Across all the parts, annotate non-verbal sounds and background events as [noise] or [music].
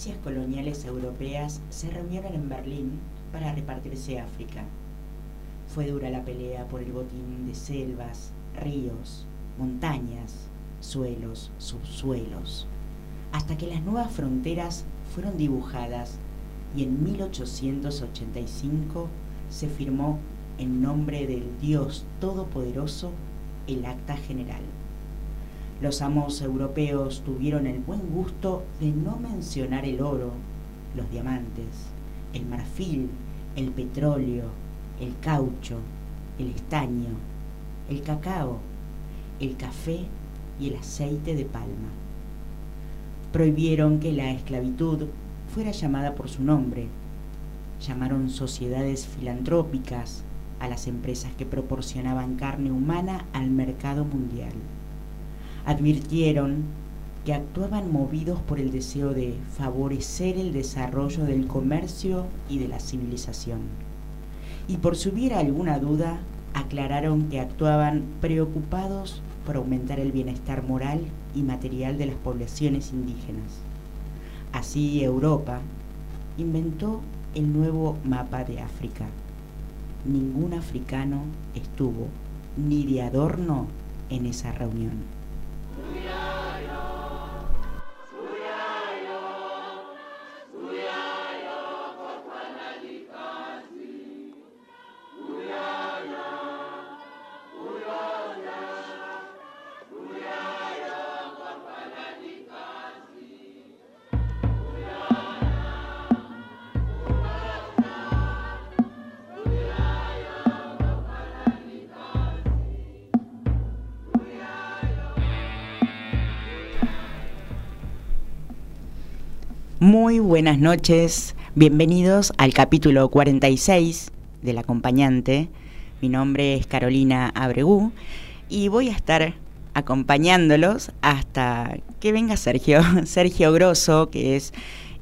Potencias coloniales europeas se reunieron en Berlín para repartirse África. Fue dura la pelea por el botín de selvas, ríos, montañas, suelos, subsuelos, hasta que las nuevas fronteras fueron dibujadas y en 1885 se firmó en nombre del Dios Todopoderoso el Acta General. Los amos europeos tuvieron el buen gusto de no mencionar el oro, los diamantes, el marfil, el petróleo, el caucho, el estaño, el cacao, el café y el aceite de palma. Prohibieron que la esclavitud fuera llamada por su nombre. Llamaron sociedades filantrópicas a las empresas que proporcionaban carne humana al mercado mundial advirtieron que actuaban movidos por el deseo de favorecer el desarrollo del comercio y de la civilización. Y por si hubiera alguna duda, aclararon que actuaban preocupados por aumentar el bienestar moral y material de las poblaciones indígenas. Así Europa inventó el nuevo mapa de África. Ningún africano estuvo ni de adorno en esa reunión. Muy buenas noches, bienvenidos al capítulo 46 del acompañante. Mi nombre es Carolina Abregú y voy a estar acompañándolos hasta que venga Sergio, [laughs] Sergio Grosso, que es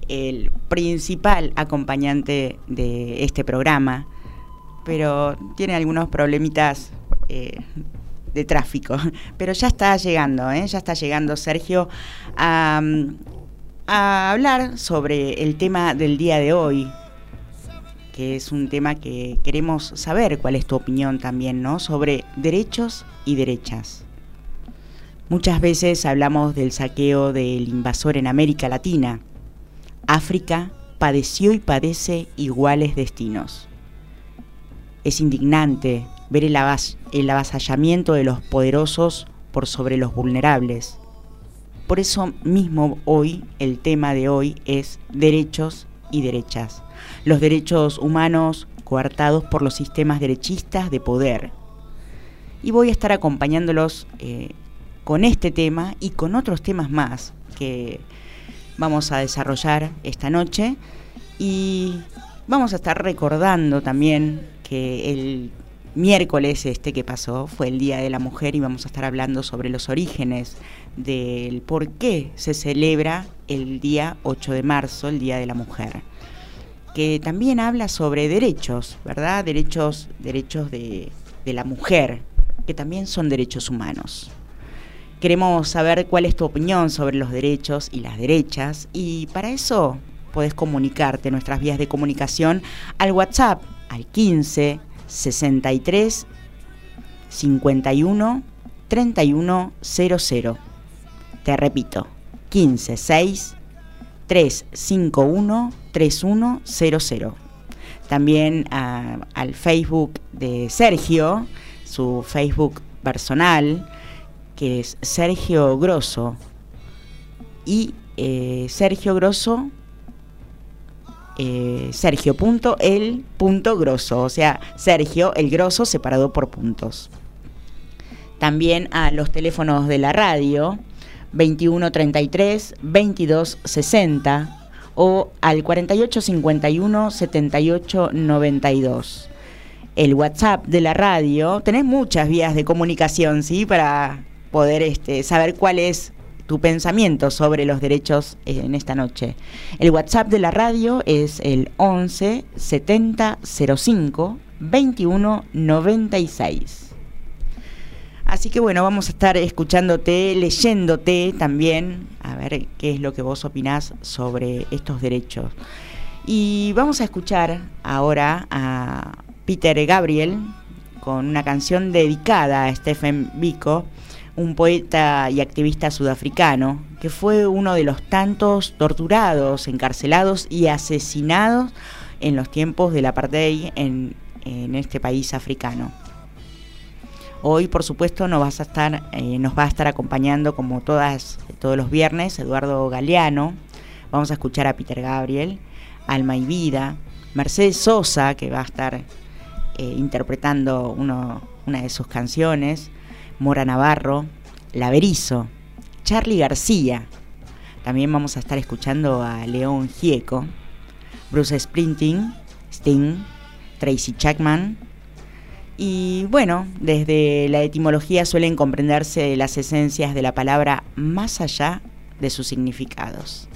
el principal acompañante de este programa, pero tiene algunos problemitas eh, de tráfico. [laughs] Pero ya está llegando, ¿eh? ya está llegando Sergio a a hablar sobre el tema del día de hoy, que es un tema que queremos saber cuál es tu opinión también, ¿no? Sobre derechos y derechas. Muchas veces hablamos del saqueo del invasor en América Latina. África padeció y padece iguales destinos. Es indignante ver el, el avasallamiento de los poderosos por sobre los vulnerables por eso mismo hoy, el tema de hoy es derechos y derechas. Los derechos humanos coartados por los sistemas derechistas de poder. Y voy a estar acompañándolos eh, con este tema y con otros temas más que vamos a desarrollar esta noche. Y vamos a estar recordando también que el miércoles este que pasó fue el Día de la Mujer y vamos a estar hablando sobre los orígenes del por qué se celebra el día 8 de marzo, el Día de la Mujer, que también habla sobre derechos, ¿verdad? Derechos, derechos de, de la mujer, que también son derechos humanos. Queremos saber cuál es tu opinión sobre los derechos y las derechas y para eso puedes comunicarte nuestras vías de comunicación al WhatsApp al 15 63 51 3100 te repito, 156 351 3100. También al Facebook de Sergio, su Facebook personal, que es Sergio Grosso. Y eh, Sergio Grosso eh, sergio.el.grosso, o sea, Sergio el grosso separado por puntos. También a los teléfonos de la radio 2133 2260 o al 4851 7892. El WhatsApp de la radio, tenés muchas vías de comunicación, ¿sí? Para poder este, saber cuál es tu pensamiento sobre los derechos eh, en esta noche. El WhatsApp de la radio es el 11 70 05 21 96. Así que bueno, vamos a estar escuchándote, leyéndote también, a ver qué es lo que vos opinás sobre estos derechos. Y vamos a escuchar ahora a Peter Gabriel con una canción dedicada a Stephen Biko un poeta y activista sudafricano, que fue uno de los tantos torturados, encarcelados y asesinados en los tiempos del apartheid en, en este país africano. Hoy, por supuesto, nos, vas a estar, eh, nos va a estar acompañando, como todas, todos los viernes, Eduardo Galeano. Vamos a escuchar a Peter Gabriel, Alma y Vida, Mercedes Sosa, que va a estar eh, interpretando una de sus canciones, Mora Navarro, Laverizo, Charlie García. También vamos a estar escuchando a León Gieco, Bruce Sprinting, Sting, Tracy Chapman. Y bueno, desde la etimología suelen comprenderse las esencias de la palabra más allá de sus significados.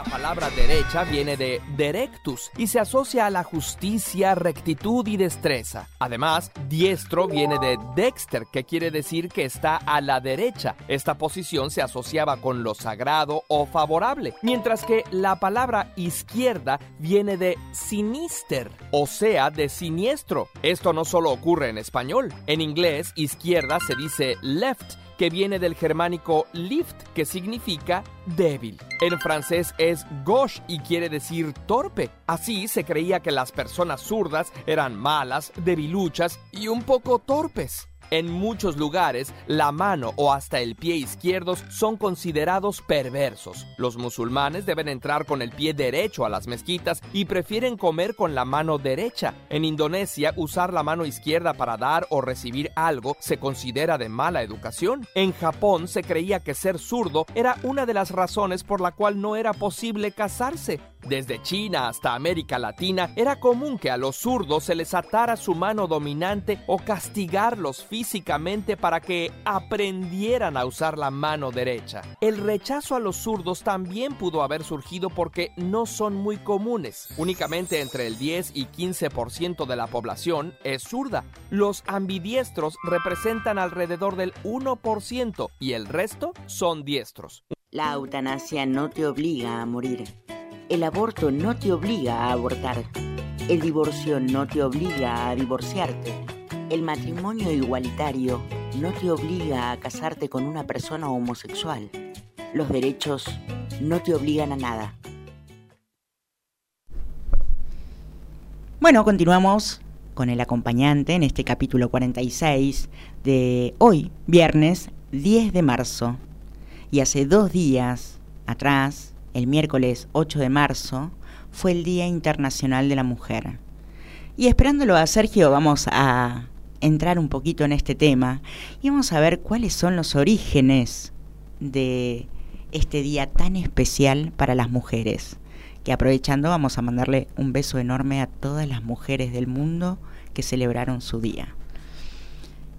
La palabra derecha viene de directus y se asocia a la justicia, rectitud y destreza. Además, diestro viene de dexter, que quiere decir que está a la derecha. Esta posición se asociaba con lo sagrado o favorable, mientras que la palabra izquierda viene de sinister, o sea, de siniestro. Esto no solo ocurre en español. En inglés, izquierda se dice left que viene del germánico lift, que significa débil. En francés es gauche y quiere decir torpe. Así se creía que las personas zurdas eran malas, debiluchas y un poco torpes. En muchos lugares, la mano o hasta el pie izquierdos son considerados perversos. Los musulmanes deben entrar con el pie derecho a las mezquitas y prefieren comer con la mano derecha. En Indonesia, usar la mano izquierda para dar o recibir algo se considera de mala educación. En Japón se creía que ser zurdo era una de las razones por la cual no era posible casarse. Desde China hasta América Latina era común que a los zurdos se les atara su mano dominante o castigarlos físicamente para que aprendieran a usar la mano derecha. El rechazo a los zurdos también pudo haber surgido porque no son muy comunes. Únicamente entre el 10 y 15% de la población es zurda. Los ambidiestros representan alrededor del 1% y el resto son diestros. La eutanasia no te obliga a morir el aborto no te obliga a abortar. El divorcio no te obliga a divorciarte. El matrimonio igualitario no te obliga a casarte con una persona homosexual. Los derechos no te obligan a nada. Bueno, continuamos con el acompañante en este capítulo 46 de hoy, viernes 10 de marzo. Y hace dos días atrás el miércoles 8 de marzo, fue el Día Internacional de la Mujer. Y esperándolo a Sergio, vamos a entrar un poquito en este tema y vamos a ver cuáles son los orígenes de este día tan especial para las mujeres. Que aprovechando vamos a mandarle un beso enorme a todas las mujeres del mundo que celebraron su día.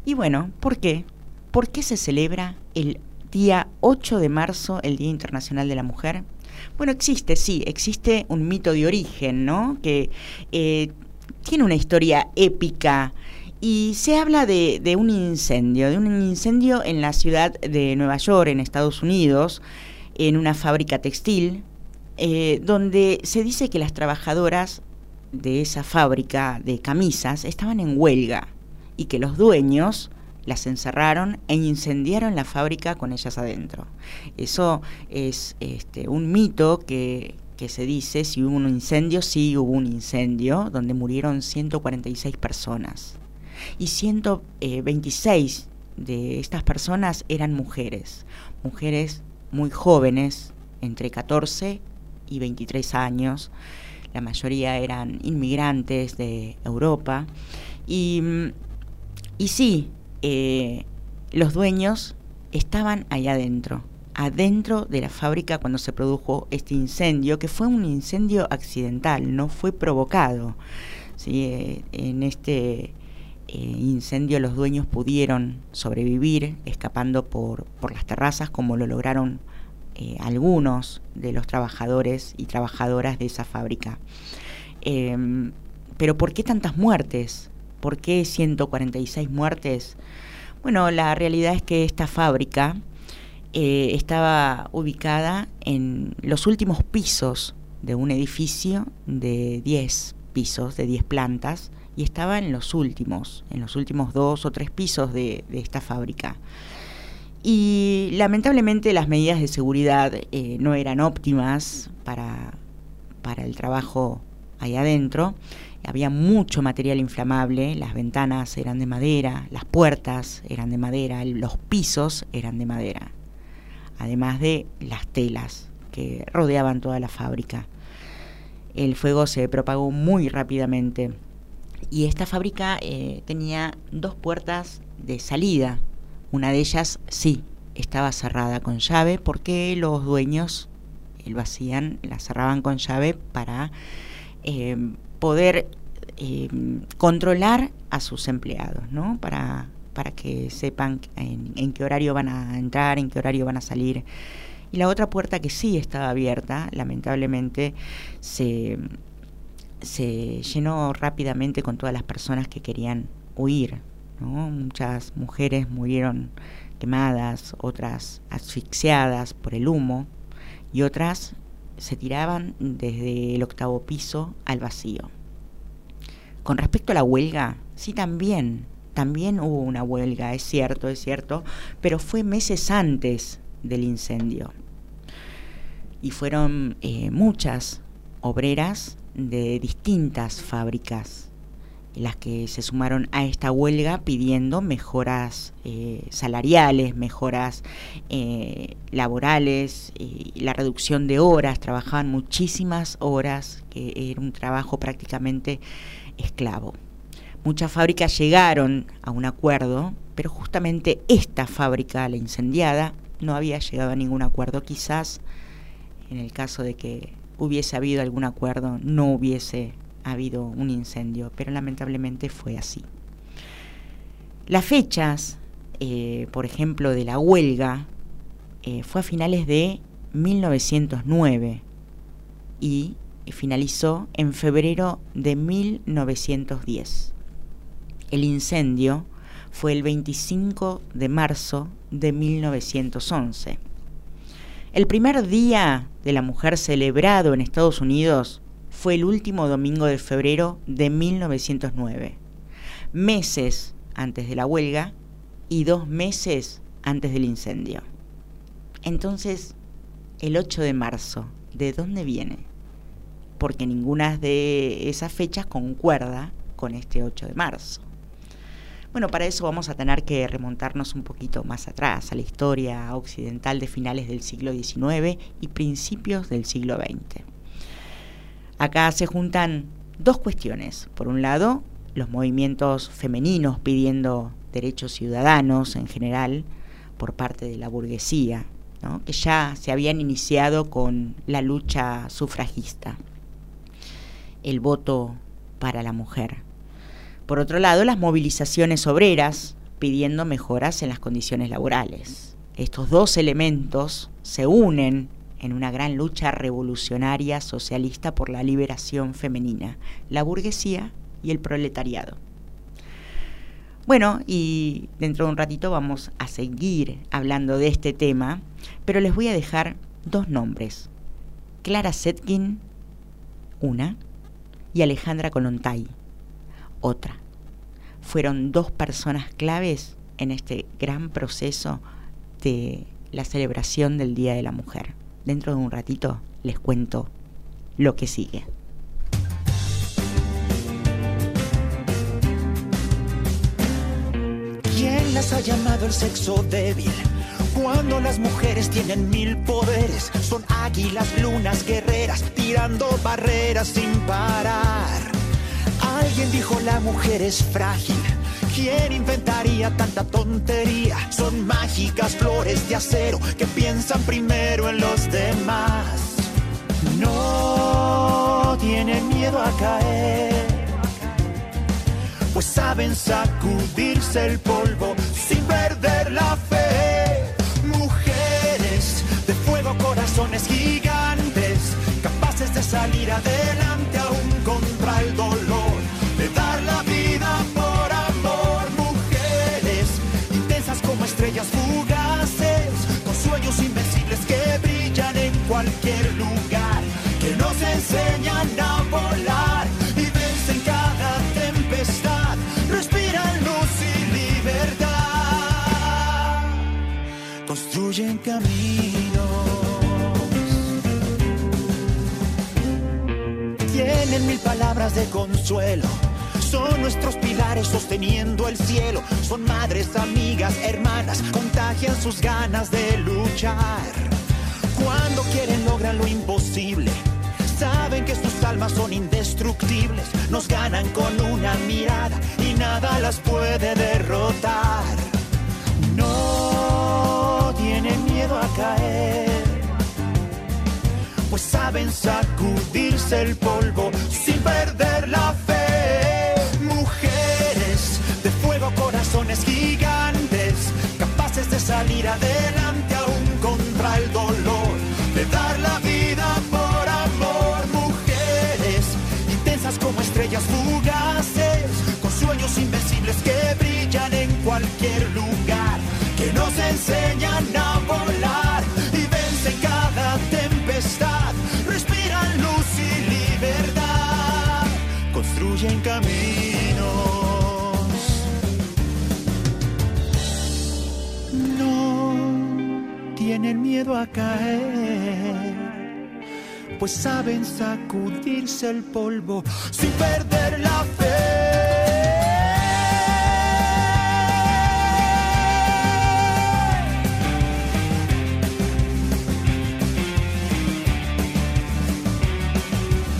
Y bueno, ¿por qué? ¿Por qué se celebra el día 8 de marzo, el Día Internacional de la Mujer? Bueno, existe, sí, existe un mito de origen, ¿no? Que eh, tiene una historia épica y se habla de, un incendio, de un incendio en la ciudad de Nueva York, en Estados Unidos, en una fábrica textil, eh, donde se dice que las trabajadoras de esa fábrica de camisas estaban en huelga y que los dueños las encerraron e incendiaron la fábrica con ellas adentro. Eso es este, un mito que, que se dice, si hubo un incendio, sí hubo un incendio, donde murieron 146 personas. Y 126 de estas personas eran mujeres, mujeres muy jóvenes, entre 14 y 23 años. La mayoría eran inmigrantes de Europa. Y, y sí, eh, los dueños estaban ahí adentro, adentro de la fábrica cuando se produjo este incendio, que fue un incendio accidental, no fue provocado. ¿sí? Eh, en este eh, incendio los dueños pudieron sobrevivir escapando por, por las terrazas como lo lograron algunos de los trabajadores y trabajadoras de esa fábrica. Em, pero ¿por qué tantas muertes? ¿Por qué 146 muertes? Bueno, la realidad es que esta fábrica eh, estaba ubicada en los últimos pisos de un edificio de 10 pisos, de 10 plantas, y estaba en los últimos, en los últimos dos o tres pisos de, esta fábrica. Y lamentablemente las medidas de seguridad eh, no eran óptimas para, para el trabajo ahí adentro. Había mucho material inflamable, las ventanas eran de madera, las puertas eran de madera, los pisos eran de madera, además de las telas que rodeaban toda la fábrica. El fuego se propagó muy rápidamente y esta fábrica eh, tenía dos puertas de salida. Una de ellas sí estaba cerrada con llave porque los dueños lo hacían, la cerraban con llave para eh, poder eh, controlar a sus empleados, ¿no? Para, para que sepan en, en, qué horario van a entrar, en qué horario van a salir. Y la otra puerta que sí estaba abierta, lamentablemente, se se llenó rápidamente con todas las personas que querían huir. Muchas mujeres murieron quemadas, otras asfixiadas por el humo y otras se tiraban desde el octavo piso al vacío. Con respecto a la huelga, sí también, también hubo una huelga, es cierto, es cierto, pero fue meses antes del incendio. Y fueron eh, muchas obreras de distintas fábricas las que se sumaron a esta huelga pidiendo mejoras eh, salariales, mejoras eh, laborales, y la reducción de horas, trabajaban muchísimas horas, que era un trabajo prácticamente esclavo. Muchas fábricas llegaron a un acuerdo, pero justamente esta fábrica, la incendiada, no había llegado a ningún acuerdo. Quizás en el caso de que hubiese habido algún acuerdo, no hubiese habido un incendio, pero lamentablemente fue así. Las fechas, eh, por ejemplo, de la huelga, eh, fue a finales de 1909 y finalizó en febrero de 1910. El incendio fue el 25 de marzo de 1911. El primer día de la mujer celebrado en Estados Unidos fue el último domingo de febrero de 1909, meses antes de la huelga y dos meses antes del incendio. Entonces, el 8 de marzo, ¿de dónde viene? Porque ninguna de esas fechas concuerda con este 8 de marzo. Bueno, para eso vamos a tener que remontarnos un poquito más atrás, a la historia occidental de finales del siglo XIX y principios del siglo XX. Acá se juntan dos cuestiones. Por un lado, los movimientos femeninos pidiendo derechos ciudadanos en general por parte de la burguesía, que ya se habían iniciado con la lucha sufragista, el voto para la mujer. Por otro lado, las movilizaciones obreras pidiendo mejoras en las condiciones laborales. Estos dos elementos se unen en una gran lucha revolucionaria socialista por la liberación femenina, la burguesía y el proletariado. Bueno, y dentro de un ratito vamos a seguir hablando de este tema, pero les voy a dejar dos nombres. Clara Setkin, una, y Alejandra Colontay, otra fueron dos personas claves en este gran proceso de la celebración del Día de la Mujer. Dentro de un ratito les cuento lo que sigue. ¿Quién las ha llamado el sexo débil? Cuando las mujeres tienen mil poderes, son águilas, lunas, guerreras, tirando barreras sin parar. Alguien dijo la mujer es frágil. ¿Quién inventaría tanta tontería? Son mágicas flores de acero que piensan primero en los demás. No tienen miedo a caer, pues saben sacudirse el polvo sin perder la fe. Cualquier lugar, que nos enseñan a volar y vencen cada tempestad, respiran luz y libertad, construyen caminos. Tienen mil palabras de consuelo. Son nuestros pilares sosteniendo el cielo. Son madres, amigas, hermanas. Contagian sus ganas de luchar. Cuando quieren logran lo imposible. Saben que sus almas son indestructibles. Nos ganan con una mirada y nada las puede derrotar. No tienen miedo a caer pues saben sacudirse el polvo sin perder la fe. Mujeres de fuego, corazones gigantes, capaces de salir adelante fugaces, con sueños invencibles que brillan en cualquier lugar, que nos enseñan a volar y vencen cada tempestad. Respiran luz y libertad, construyen caminos. No tienen miedo a caer, pues saben sacudirse el polvo sin perder la fe.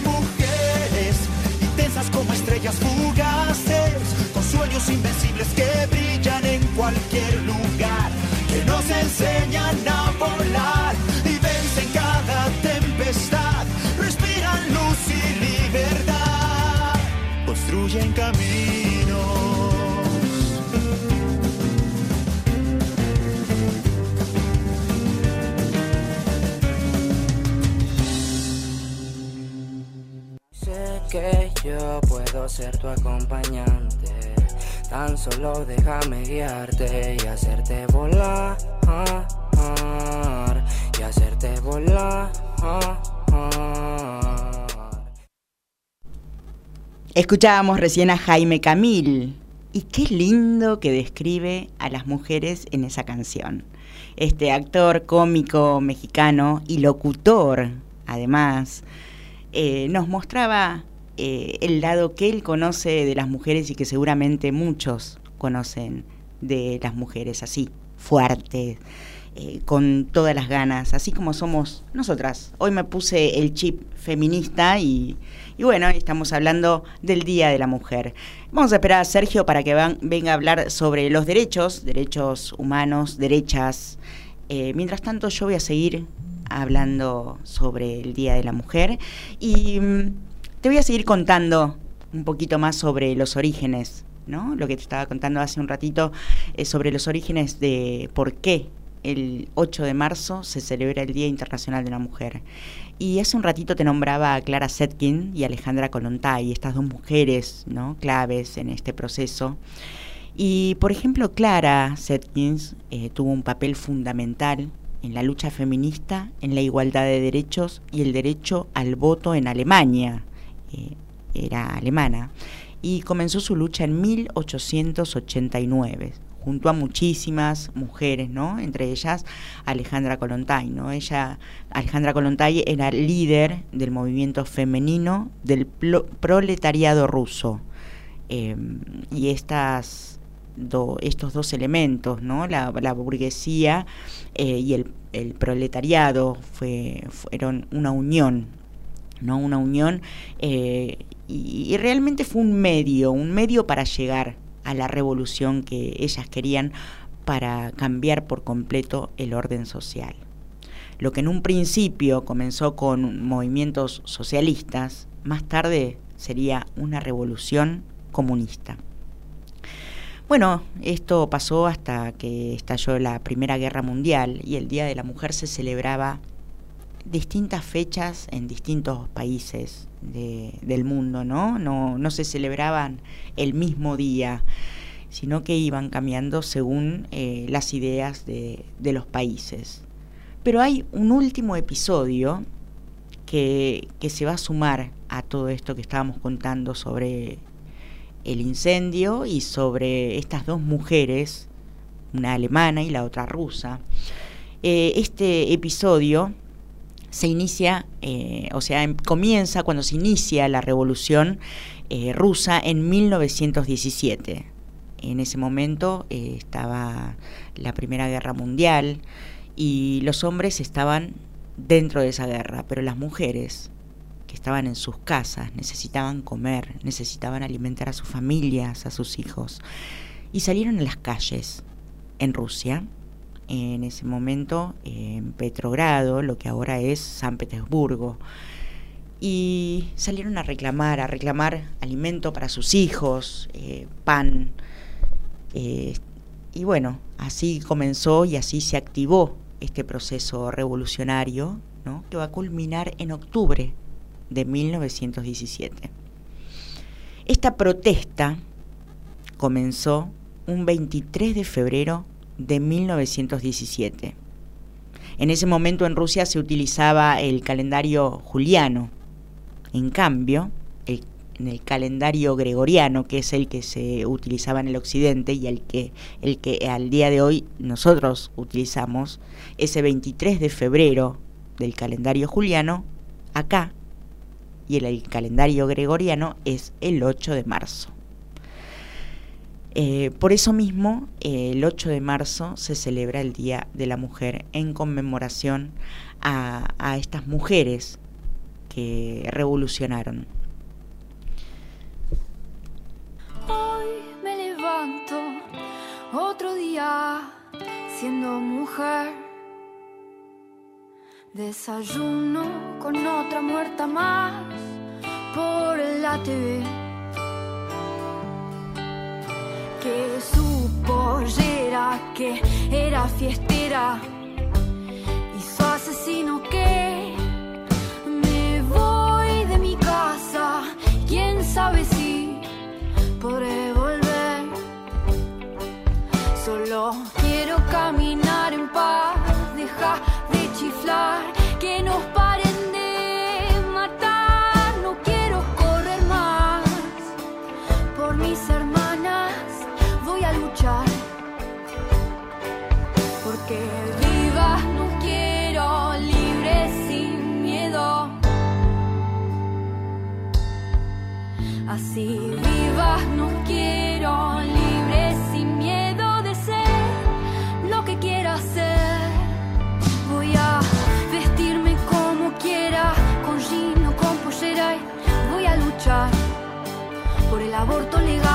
Mujeres intensas como estrellas fugaces, con sueños invencibles que brillan en cualquier lugar, que nos enseñan a volar ser tu acompañante. Tan solo déjame guiarte y hacerte volar. Y hacerte volar. Escuchábamos recién a Jaime Camil. Y qué lindo que describe a las mujeres en esa canción. Este actor cómico mexicano y locutor, además, eh, nos mostraba eh, el lado que él conoce de las mujeres y que seguramente muchos conocen de las mujeres, así, fuertes, eh, con todas las ganas, así como somos nosotras. Hoy me puse el chip feminista y, y bueno, estamos hablando del Día de la Mujer. Vamos a esperar a Sergio para que venga a hablar sobre los derechos, derechos humanos, derechas. Eh, mientras tanto, yo voy a seguir hablando sobre el Día de la Mujer y mm, te voy a seguir contando un poquito más sobre los orígenes, ¿no? Lo que te estaba contando hace un ratito eh, sobre los orígenes de por qué el 8 de marzo se celebra el Día Internacional de la Mujer. Y hace un ratito te nombraba a Clara Zetkin y Alejandra Kollontai, estas dos mujeres ¿no? claves en este proceso. Y, por ejemplo, Clara Zetkins eh, tuvo un papel fundamental en la lucha feminista, en la igualdad de derechos y el derecho al voto en Alemania. Era alemana. Y comenzó su lucha en 1889 junto a muchísimas mujeres, ¿no? Entre ellas Alejandra Kollontai, ¿no? Ella, Alejandra Kollontai era líder del movimiento femenino del proletariado ruso. Eh, y estas estos dos elementos, ¿no? la, burguesía eh, y el, proletariado fue, fueron una unión, ¿no? una unión y, y realmente fue un medio, un medio para llegar a la revolución que ellas querían para cambiar por completo el orden social. Lo que en un principio comenzó con movimientos socialistas, más tarde sería una revolución comunista. Bueno, esto pasó hasta que estalló la Primera Guerra Mundial y el Día de la Mujer se celebraba distintas fechas en distintos países del mundo, ¿no? ¿no? Se celebraban el mismo día, sino que iban cambiando según eh, las ideas de, los países. Pero hay un último episodio que, que, se va a sumar a todo esto que estábamos contando sobre el incendio y sobre estas dos mujeres, una alemana y la otra rusa. Eh, este episodio se inicia, eh, o sea, em, comienza cuando se inicia la revolución eh, rusa en 1917. En ese momento estaba la Primera Guerra Mundial y los hombres estaban dentro de esa guerra, pero las mujeres que estaban en sus casas, necesitaban comer, necesitaban alimentar a sus familias, a sus hijos, y salieron a las calles en Rusia, en ese momento en Petrogrado, lo que ahora es San Petersburgo, y salieron a reclamar, a reclamar alimento para sus hijos, eh, pan, eh, y bueno, así comenzó y así se activó este proceso revolucionario, ¿no? que va a culminar en octubre de 1917. Esta protesta comenzó un 23 de febrero de 1917. En ese momento en Rusia se utilizaba el calendario juliano. En cambio, en el calendario gregoriano, que es el que se utilizaba en el occidente y el que, el que al día de hoy nosotros utilizamos, ese 23 de febrero del calendario juliano, acá y el, calendario gregoriano es el 8 de marzo. Eh, por eso mismo, el 8 de marzo se celebra el Día de la Mujer en conmemoración a, a estas mujeres que revolucionaron. Hoy me levanto otro día siendo mujer Desayuno con otra muerta más por la TV. Que su pollera, que era fiestera, y su asesino que me voy de mi casa. Quién sabe si podré volver. Solo quiero caminar en paz, deja que Así vivas no quiero, libre sin miedo de ser lo que quiera ser. voy a luchar por el aborto legal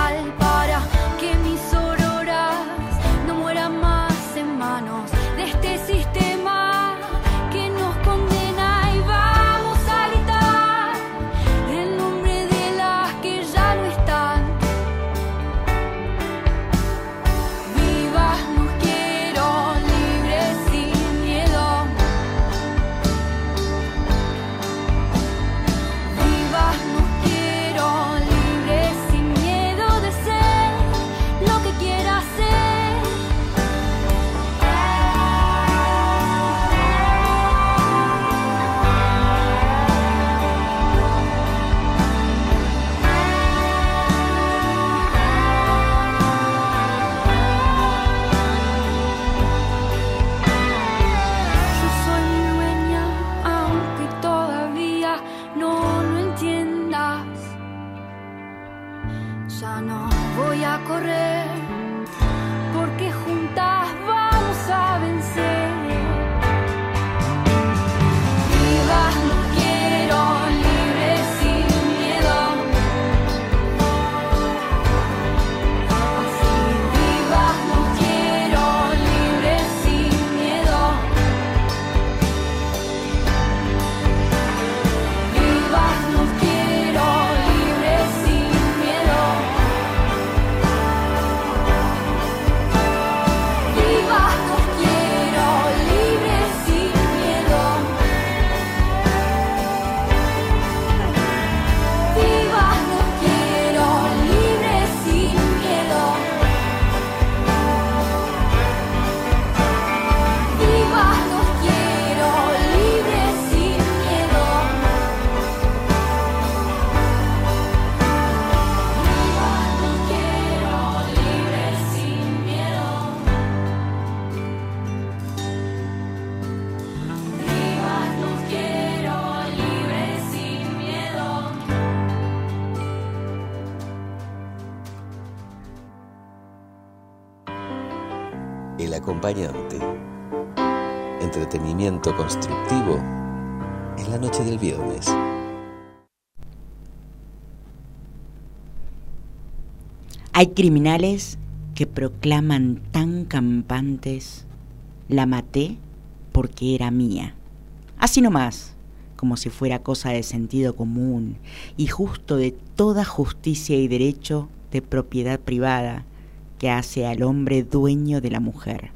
Entretenimiento constructivo en la noche del viernes. Hay criminales que proclaman tan campantes, la maté porque era mía. Así nomás, como si fuera cosa de sentido común y justo de toda justicia y derecho de propiedad privada que hace al hombre dueño de la mujer.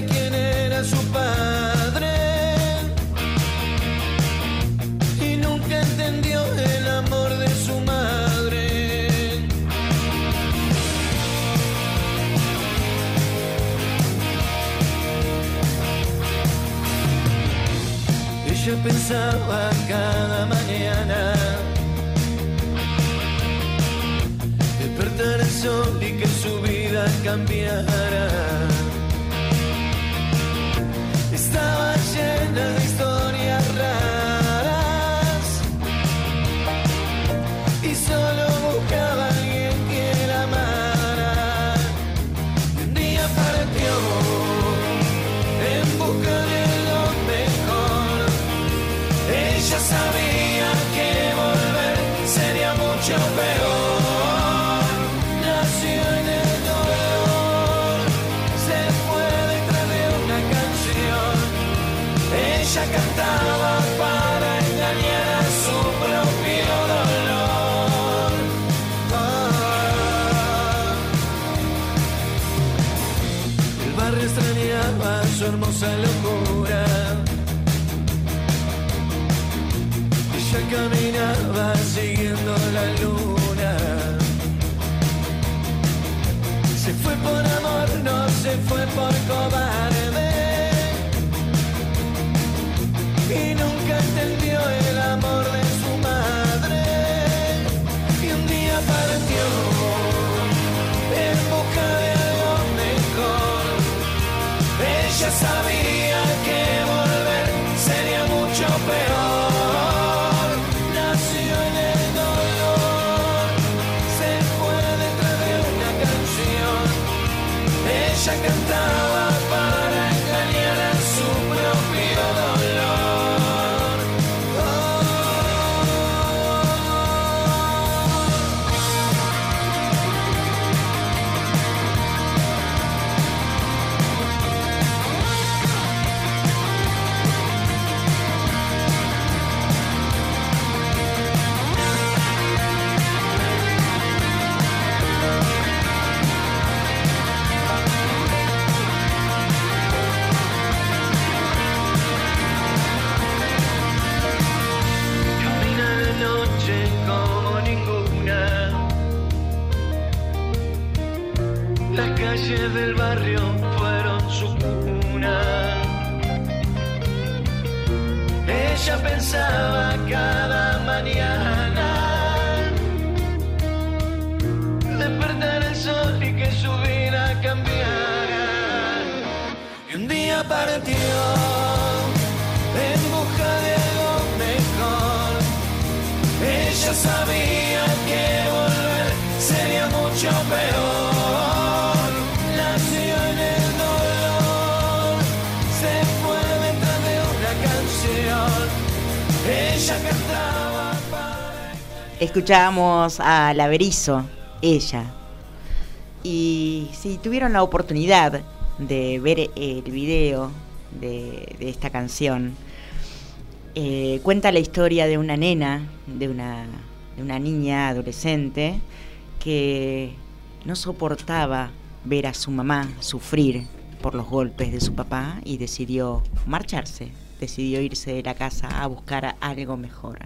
Quién era su padre. Y nunca entendió el amor de su madre. Ella pensaba cada mañana despertar el sol y que su vida cambiara. another fue por cobarde. Ella cantaba Escuchábamos a La Berizo, ella. Y si tuvieron la oportunidad de ver el video de, esta canción, eh, cuenta la historia de una nena, de una, de una niña adolescente, que no soportaba ver a su mamá sufrir por los golpes de su papá y decidió marcharse, decidió irse de la casa a buscar algo mejor.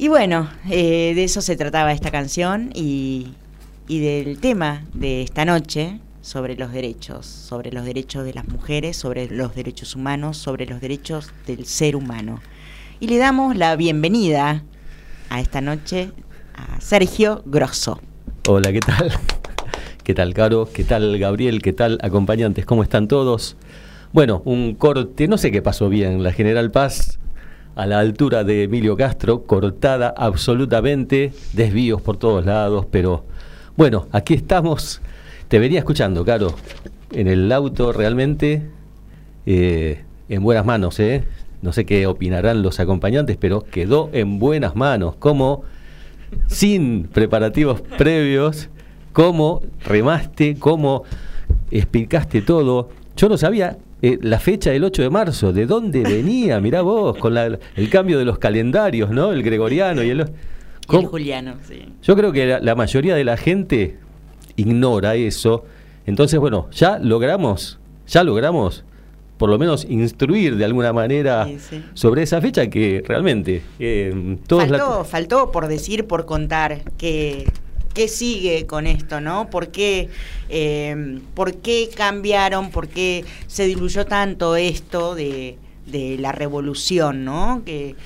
Y bueno, eh, de eso se trataba esta canción y, y del tema de esta noche sobre los derechos, sobre los derechos de las mujeres, sobre los derechos humanos, sobre los derechos del ser humano. Y le damos la bienvenida a esta noche a Sergio Grosso. Hola, ¿qué tal? [laughs] ¿Qué tal, Caro? ¿Qué tal, Gabriel? ¿Qué tal, acompañantes? ¿Cómo están todos? Bueno, un corte, no sé qué pasó bien, la General Paz a la altura de Emilio Castro, cortada absolutamente, desvíos por todos lados, pero bueno, aquí estamos. Te venía escuchando, Caro, en el auto realmente eh, en buenas manos, ¿eh? No sé qué opinarán los acompañantes, pero quedó en buenas manos, como sin preparativos previos, cómo remaste, cómo explicaste todo. Yo no sabía eh, la fecha del 8 de marzo, ¿de dónde [laughs] venía? Mirá vos, con la- el cambio de los calendarios, ¿no? El gregoriano y el... Y el ¿Cómo? Juliano, sí. Yo creo que la, la mayoría de la gente ignora eso. Entonces, bueno, ya logramos, ya logramos por lo menos instruir de alguna manera Sí, sí. sobre esa fecha que realmente eh, todos la- Faltó, faltó por decir, por contar que qué sigue con esto, ¿no? ¿Por qué, eh, ¿Por qué cambiaron? ¿Por qué se diluyó tanto esto de, la revolución, ¿no? Que,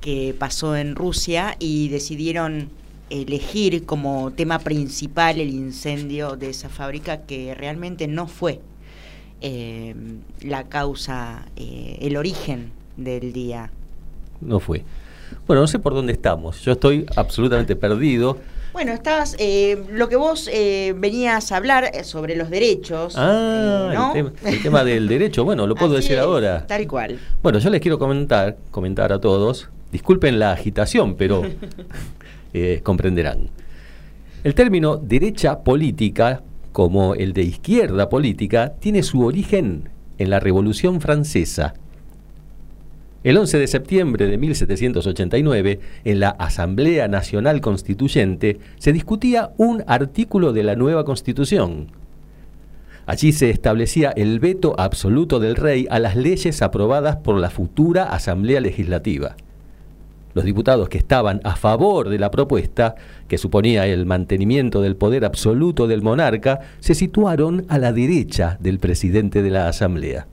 que pasó en Rusia y decidieron elegir como tema principal el incendio de esa fábrica que realmente no fue eh, la causa, eh, el origen del día. no fue. Bueno, no sé por dónde estamos. Yo estoy absolutamente perdido. Bueno, estabas, eh, lo que vos eh, venías a hablar eh, sobre los derechos. Ah, eh, ¿no? el, tema, el tema del derecho. Bueno, lo puedo Así decir es, ahora. Tal cual. Bueno, yo les quiero comentar, comentar a todos, disculpen la agitación, pero [laughs] eh, comprenderán. El término derecha política, como el de izquierda política, tiene su origen en la Revolución Francesa. El 11 de septiembre de 1789, en la Asamblea Nacional Constituyente, se discutía un artículo de la nueva Constitución, Allí se establecía el veto absoluto del rey a las leyes aprobadas por la futura Asamblea Legislativa. Los diputados que estaban a favor de la propuesta, que suponía el mantenimiento del poder absoluto del monarca, se situaron a la derecha del presidente de la Asamblea.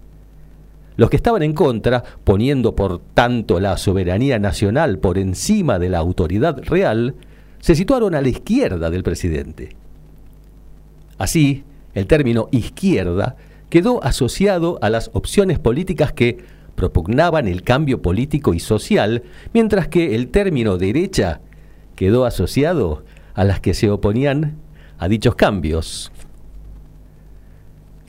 Los que estaban en contra, poniendo por tanto la soberanía nacional por encima de la autoridad real, se situaron a la izquierda del presidente. Así, el término izquierda quedó asociado a las opciones políticas que propugnaban el cambio político y social, mientras que el término derecha quedó asociado a las que se oponían a dichos cambios.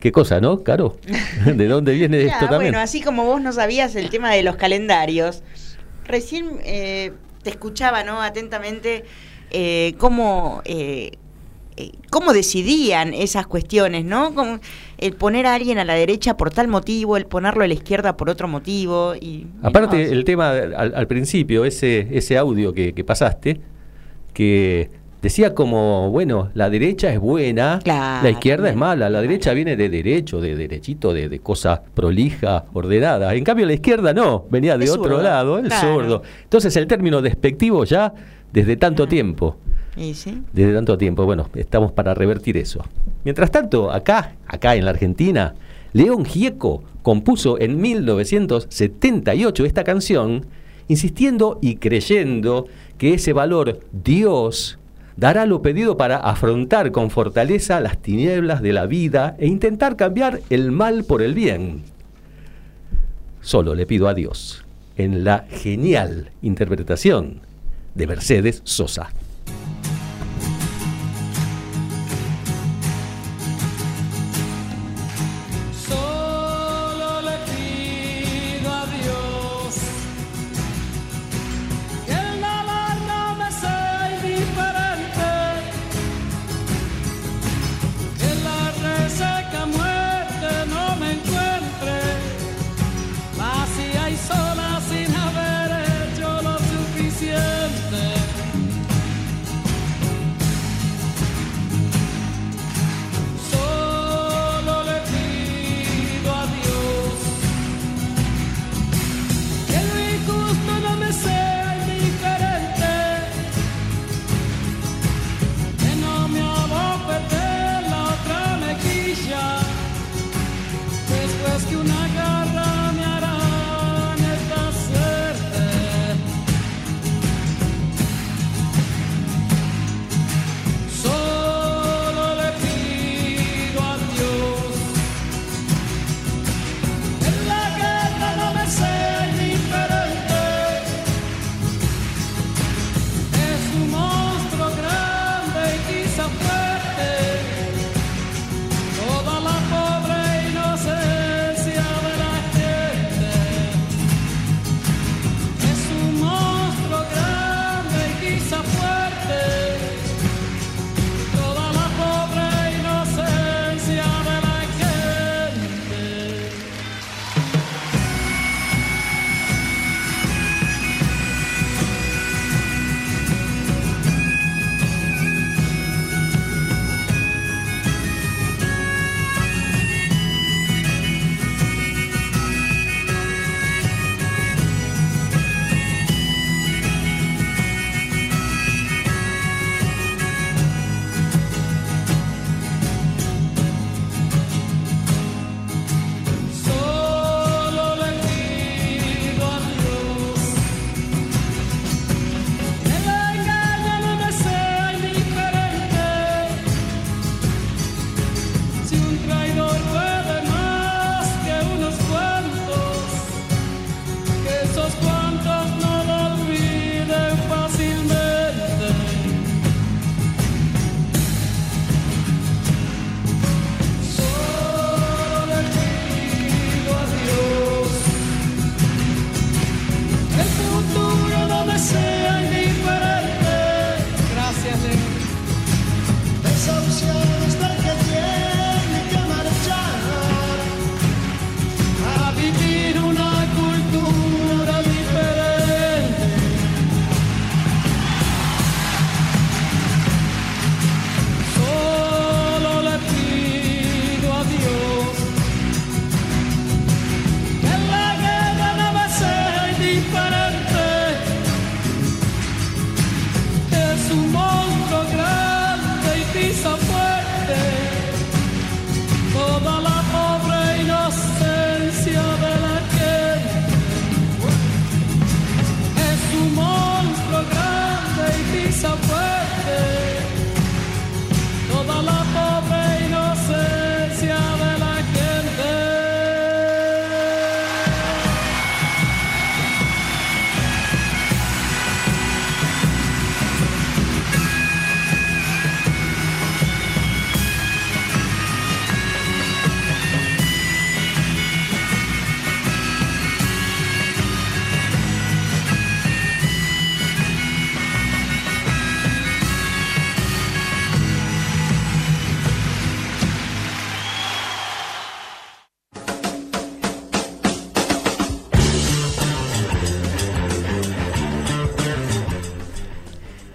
Qué cosa, ¿no, Caro? [laughs] ¿De dónde viene Ya, esto también? Bueno, así como vos no sabías el tema de los calendarios, recién eh, te escuchaba ¿no? atentamente eh, cómo, eh, cómo decidían esas cuestiones, ¿no? Como el poner a alguien a la derecha por tal motivo, el ponerlo a la izquierda por otro motivo. Y, Aparte, el tema al, al principio, ese, ese audio que, que pasaste, que decía como, bueno, la derecha es buena, Claro, la izquierda es mala, la bien. derecha viene de derecho, de derechito, de, de cosa prolija, ordenada. En cambio, la izquierda no, venía de otro lado, el claro. zurdo. Entonces, el término despectivo ya desde tanto Ah. tiempo. Y sí. Desde tanto tiempo, bueno, estamos para revertir eso. Mientras tanto, acá, acá en la Argentina, León Gieco compuso en 1978 esta canción, insistiendo y creyendo que ese valor Dios dará lo pedido para afrontar con fortaleza las tinieblas de la vida e intentar cambiar el mal por el bien. Solo le pido a Dios, en la genial interpretación de Mercedes Sosa.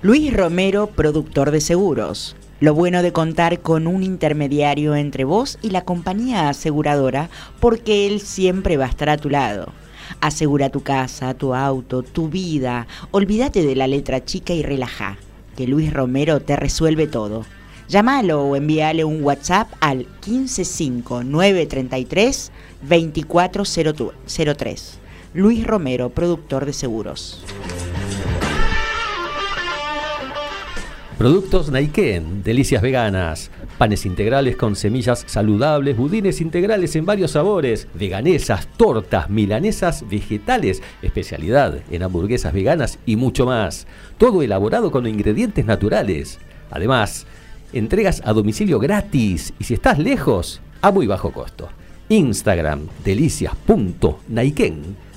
Luis Romero, productor de seguros. Lo bueno de contar con un intermediario entre vos y la compañía aseguradora, porque él siempre va a estar a tu lado. Asegura tu casa, tu auto, tu vida. Olvídate de la letra chica y relaja, que Luis Romero te resuelve todo. Llámalo o envíale un WhatsApp al 155-933 2403. Luis Romero, productor de seguros. Productos Naiken, delicias veganas, panes integrales con semillas saludables, budines integrales en varios sabores, veganesas, tortas, milanesas, vegetales, especialidad en hamburguesas veganas y mucho más. Todo elaborado con ingredientes naturales. Además, entregas a domicilio gratis y si estás lejos, a muy bajo costo. Instagram delicias.naiken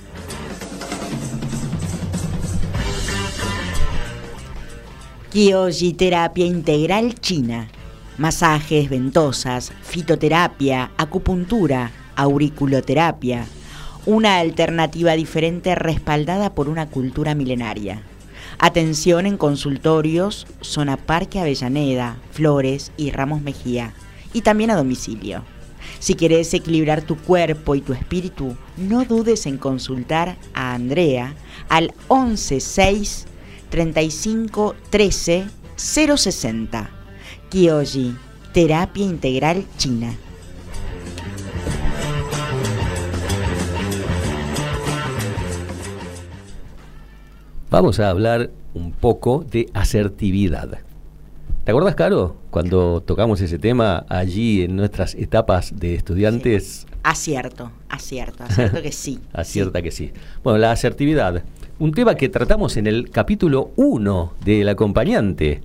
Kyoji Terapia Integral China. Masajes, ventosas, fitoterapia, acupuntura, auriculoterapia. Una alternativa diferente respaldada por una cultura milenaria. Atención en consultorios, zona Parque Avellaneda, Flores y Ramos Mejía. Y también a domicilio. Si quieres equilibrar tu cuerpo y tu espíritu, no dudes en consultar a Andrea al 116 35 13 060. Kyoji, Terapia Integral China. Vamos a hablar un poco de asertividad. ¿Te acuerdas, Caro, cuando tocamos ese tema allí en nuestras etapas de estudiantes? Acierto, acierto, acierto que sí. [laughs] Acierta que sí. Bueno, la asertividad, un tema que tratamos en el capítulo 1 del acompañante.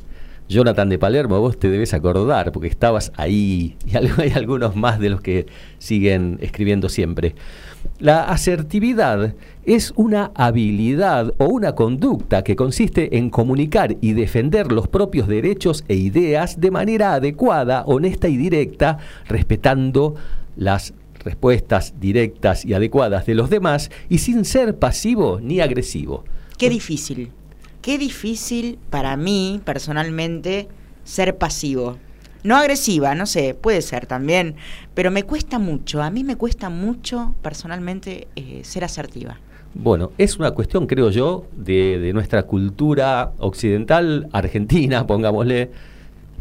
Jonathan de Palermo, vos te debes acordar, porque estabas ahí, y [laughs] hay algunos más de los que siguen escribiendo siempre. La asertividad es una habilidad o una conducta que consiste en comunicar y defender los propios derechos e ideas de manera adecuada, honesta y directa, respetando las respuestas directas y adecuadas de los demás y sin ser pasivo ni agresivo. Qué difícil, qué difícil para mí personalmente ser pasivo. No agresiva, no sé, puede ser también, pero me cuesta mucho, a mí me cuesta mucho personalmente eh, ser asertiva. Bueno, es una cuestión, creo yo, de, de nuestra cultura occidental, argentina, [laughs] pongámosle,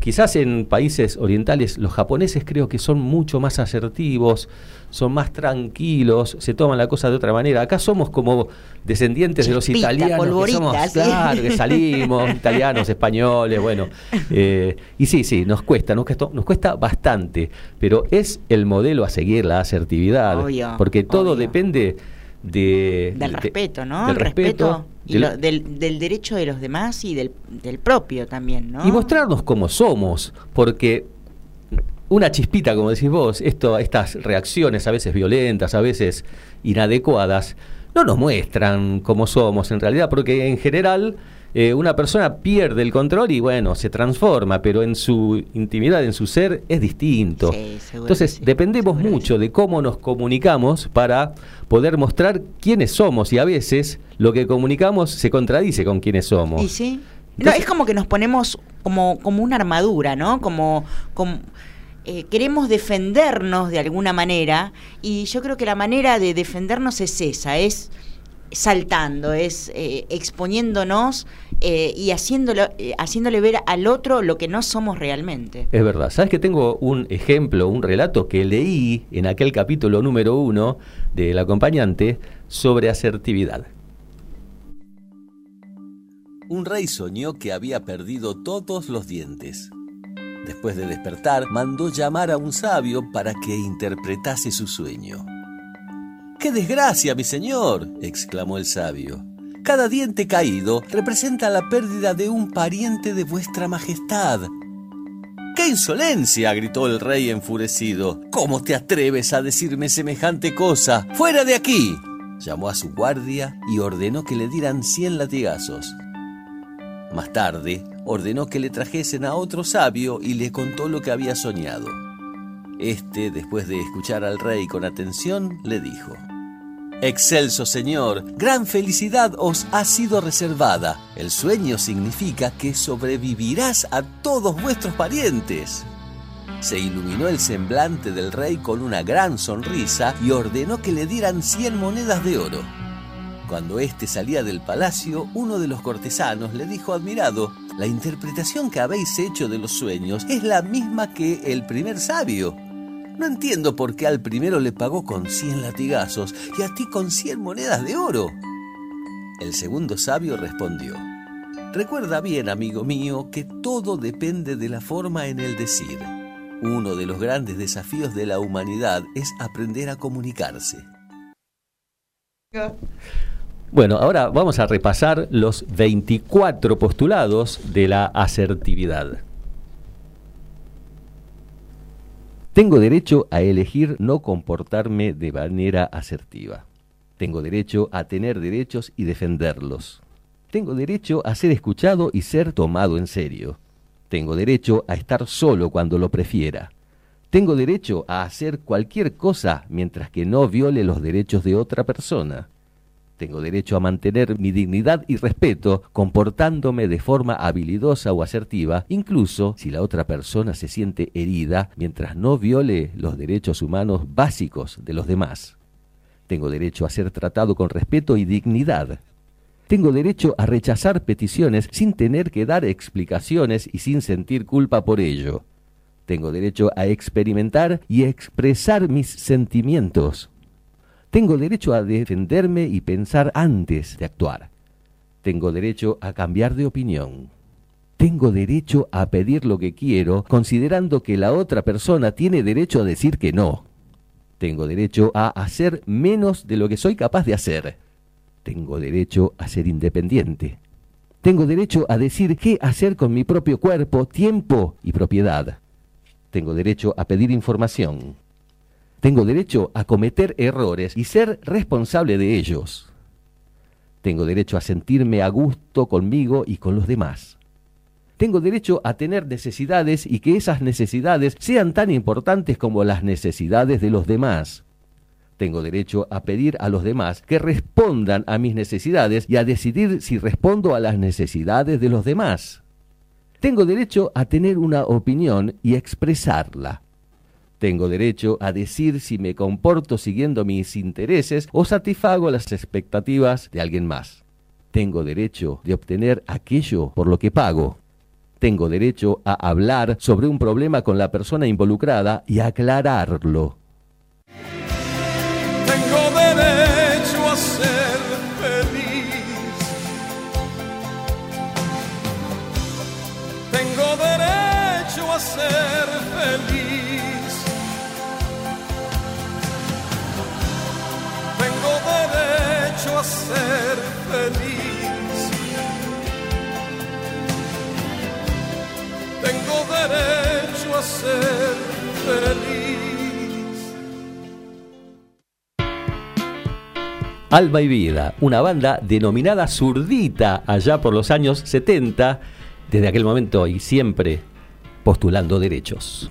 Quizás en países orientales los japoneses creo que son mucho más asertivos, son más tranquilos, se toman la cosa de otra manera. Acá somos como descendientes de los italianos, que somos, claro, que salimos, [laughs] italianos, españoles, bueno. Eh, y sí, sí, nos cuesta, nos cuesta, nos cuesta bastante, pero es el modelo a seguir, la asertividad, porque todo depende de, del respeto, ¿no? Del respeto. Y del, del, derecho de los demás y del, del propio también, ¿no? Y mostrarnos como somos, porque una chispita, como decís vos, esto, estas reacciones a veces violentas, a veces inadecuadas, no nos muestran cómo somos en realidad, porque en general eh, una persona pierde el control y bueno, se transforma, pero en su intimidad, en su ser, es distinto. Entonces, dependemos mucho de cómo nos comunicamos para poder mostrar quiénes somos y a veces lo que comunicamos se contradice con quiénes somos. Y sí. no, es como que nos ponemos como, como una armadura, ¿no? Como, como eh, queremos defendernos de alguna manera y yo creo que la manera de defendernos es esa, es saltando, es eh, exponiéndonos eh, y haciéndolo, eh, haciéndole ver al otro lo que no somos realmente. Es verdad. ¿Sabes que tengo un ejemplo, un relato que leí en aquel capítulo número uno del acompañante sobre asertividad? Un rey soñó que había perdido todos los dientes. Después de despertar, mandó llamar a un sabio para que interpretase su sueño. ¡Qué desgracia, mi señor! exclamó el sabio. Cada diente caído representa la pérdida de un pariente de vuestra majestad. ¡Qué insolencia! gritó el rey enfurecido. ¿Cómo te atreves a decirme semejante cosa? ¡Fuera de aquí! Llamó a su guardia y ordenó que le dieran cien latigazos. Más tarde, ordenó que le trajesen a otro sabio y le contó lo que había soñado. Este, después de escuchar al rey con atención, le dijo, Excelso Señor, gran felicidad os ha sido reservada. El sueño significa que sobrevivirás a todos vuestros parientes. Se iluminó el semblante del rey con una gran sonrisa y ordenó que le dieran cien monedas de oro. Cuando éste salía del palacio, uno de los cortesanos le dijo admirado, la interpretación que habéis hecho de los sueños es la misma que el primer sabio. No entiendo por qué al primero le pagó con cien latigazos y a ti con cien monedas de oro. El segundo sabio respondió, Recuerda bien, amigo mío, que todo depende de la forma en el decir. Uno de los grandes desafíos de la humanidad es aprender a comunicarse. Bueno, ahora vamos a repasar los 24 postulados de la asertividad. Tengo derecho a elegir no comportarme de manera asertiva. Tengo derecho a tener derechos y defenderlos. Tengo derecho a ser escuchado y ser tomado en serio. Tengo derecho a estar solo cuando lo prefiera. Tengo derecho a hacer cualquier cosa mientras que no viole los derechos de otra persona. Tengo derecho a mantener mi dignidad y respeto comportándome de forma habilidosa o asertiva, incluso si la otra persona se siente herida mientras no viole los derechos humanos básicos de los demás. Tengo derecho a ser tratado con respeto y dignidad. Tengo derecho a rechazar peticiones sin tener que dar explicaciones y sin sentir culpa por ello. Tengo derecho a experimentar y expresar mis sentimientos. Tengo derecho a defenderme y pensar antes de actuar. Tengo derecho a cambiar de opinión. Tengo derecho a pedir lo que quiero, considerando que la otra persona tiene derecho a decir que no. Tengo derecho a hacer menos de lo que soy capaz de hacer. Tengo derecho a ser independiente. Tengo derecho a decir qué hacer con mi propio cuerpo, tiempo y propiedad. Tengo derecho a pedir información. Tengo derecho a cometer errores y ser responsable de ellos. Tengo derecho a sentirme a gusto conmigo y con los demás. Tengo derecho a tener necesidades y que esas necesidades sean tan importantes como las necesidades de los demás. Tengo derecho a pedir a los demás que respondan a mis necesidades y a decidir si respondo a las necesidades de los demás. Tengo derecho a tener una opinión y expresarla. Tengo derecho a decir si me comporto siguiendo mis intereses o satisfago las expectativas de alguien más. Tengo derecho de obtener aquello por lo que pago. Tengo derecho a hablar sobre un problema con la persona involucrada y aclararlo. Ser feliz. Alba y Vida, una banda denominada Zurdita allá por los años 70, desde aquel momento y siempre postulando derechos.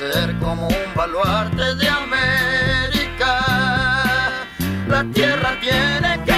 Nacer como un baluarte de América. La tierra tiene que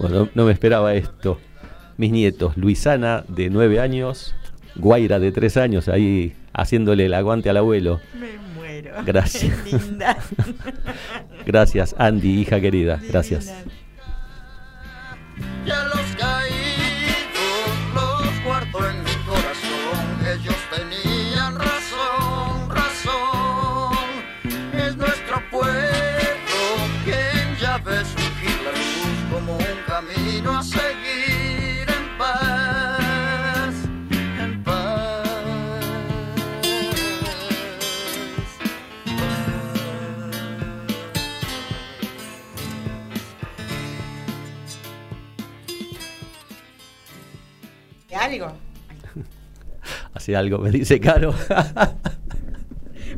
Bueno, no me esperaba esto. Mis nietos, Luisana de 9 años, Guaira de 3 años, ahí haciéndole el aguante al abuelo. Me muero. Gracias. [laughs] Linda. Gracias, Andy, hija querida. Gracias. Divina. ¿Algo? [laughs] Hace algo, me dice Caro. [laughs]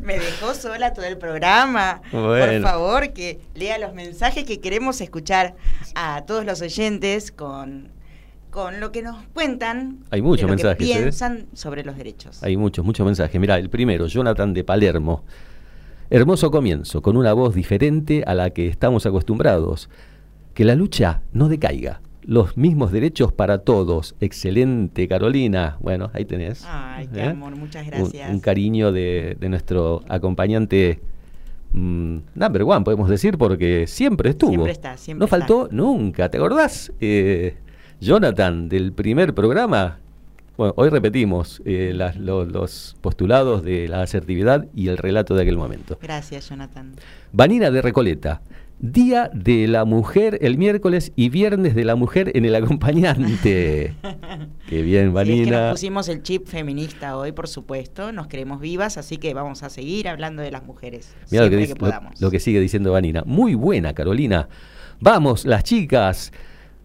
Me dejó sola todo el programa. Por favor, que lea los mensajes que queremos escuchar a todos los oyentes con, con lo que nos cuentan. Hay muchos de lo que mensajes, ¿eh? piensan sobre los derechos. Hay muchos, muchos mensajes. Mira, el primero, Jonathan de Palermo. Hermoso comienzo, con una voz diferente a la que estamos acostumbrados. Que la lucha no decaiga. Los mismos derechos para todos. Excelente, Carolina. Bueno, ahí tenés. Ay, qué ¿Eh? amor, muchas gracias. Un, cariño de, de nuestro acompañante mm, number one, podemos decir, porque siempre estuvo. Siempre está, siempre no está. faltó nunca. ¿Te acordás, eh, Jonathan, del primer programa? Bueno, hoy repetimos eh, las- lo- los postulados de la asertividad y el relato de aquel momento. Gracias, Jonathan. Vanina de Recoleta. Día de la mujer el miércoles y viernes de la mujer en el acompañante. [laughs] Qué bien, Sí, es que nos Vanina. pusimos el chip feminista hoy, por supuesto. Nos queremos vivas, así que vamos a seguir hablando de las mujeres. Mira lo que, dice- que lo- que sigue diciendo Vanina. Muy buena, Carolina. Vamos, las chicas.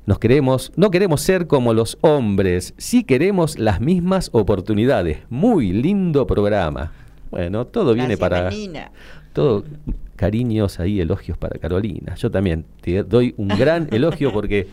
Nos queremos, no queremos ser como los hombres, sí queremos las mismas oportunidades. Muy lindo programa. Bueno, todo viene para Vanina. todo cariños ahí, elogios para Carolina. Yo también te doy un gran [laughs] elogio porque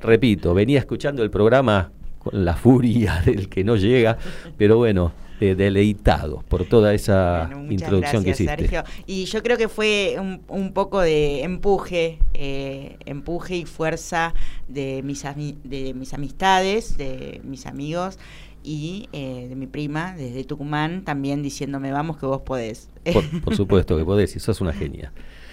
repito, venía escuchando el programa con la furia [laughs] del que no llega, pero bueno, eh, deleitado por toda esa Bueno, introducción gracias, que hiciste. Sergio. Y yo creo que fue un, un poco de empuje, eh, empuje y fuerza de mis, de mis amistades, de mis amigos y eh, de mi prima desde Tucumán también diciéndome, vamos que vos podés. [laughs] Por, por supuesto que podés, y sos una genia.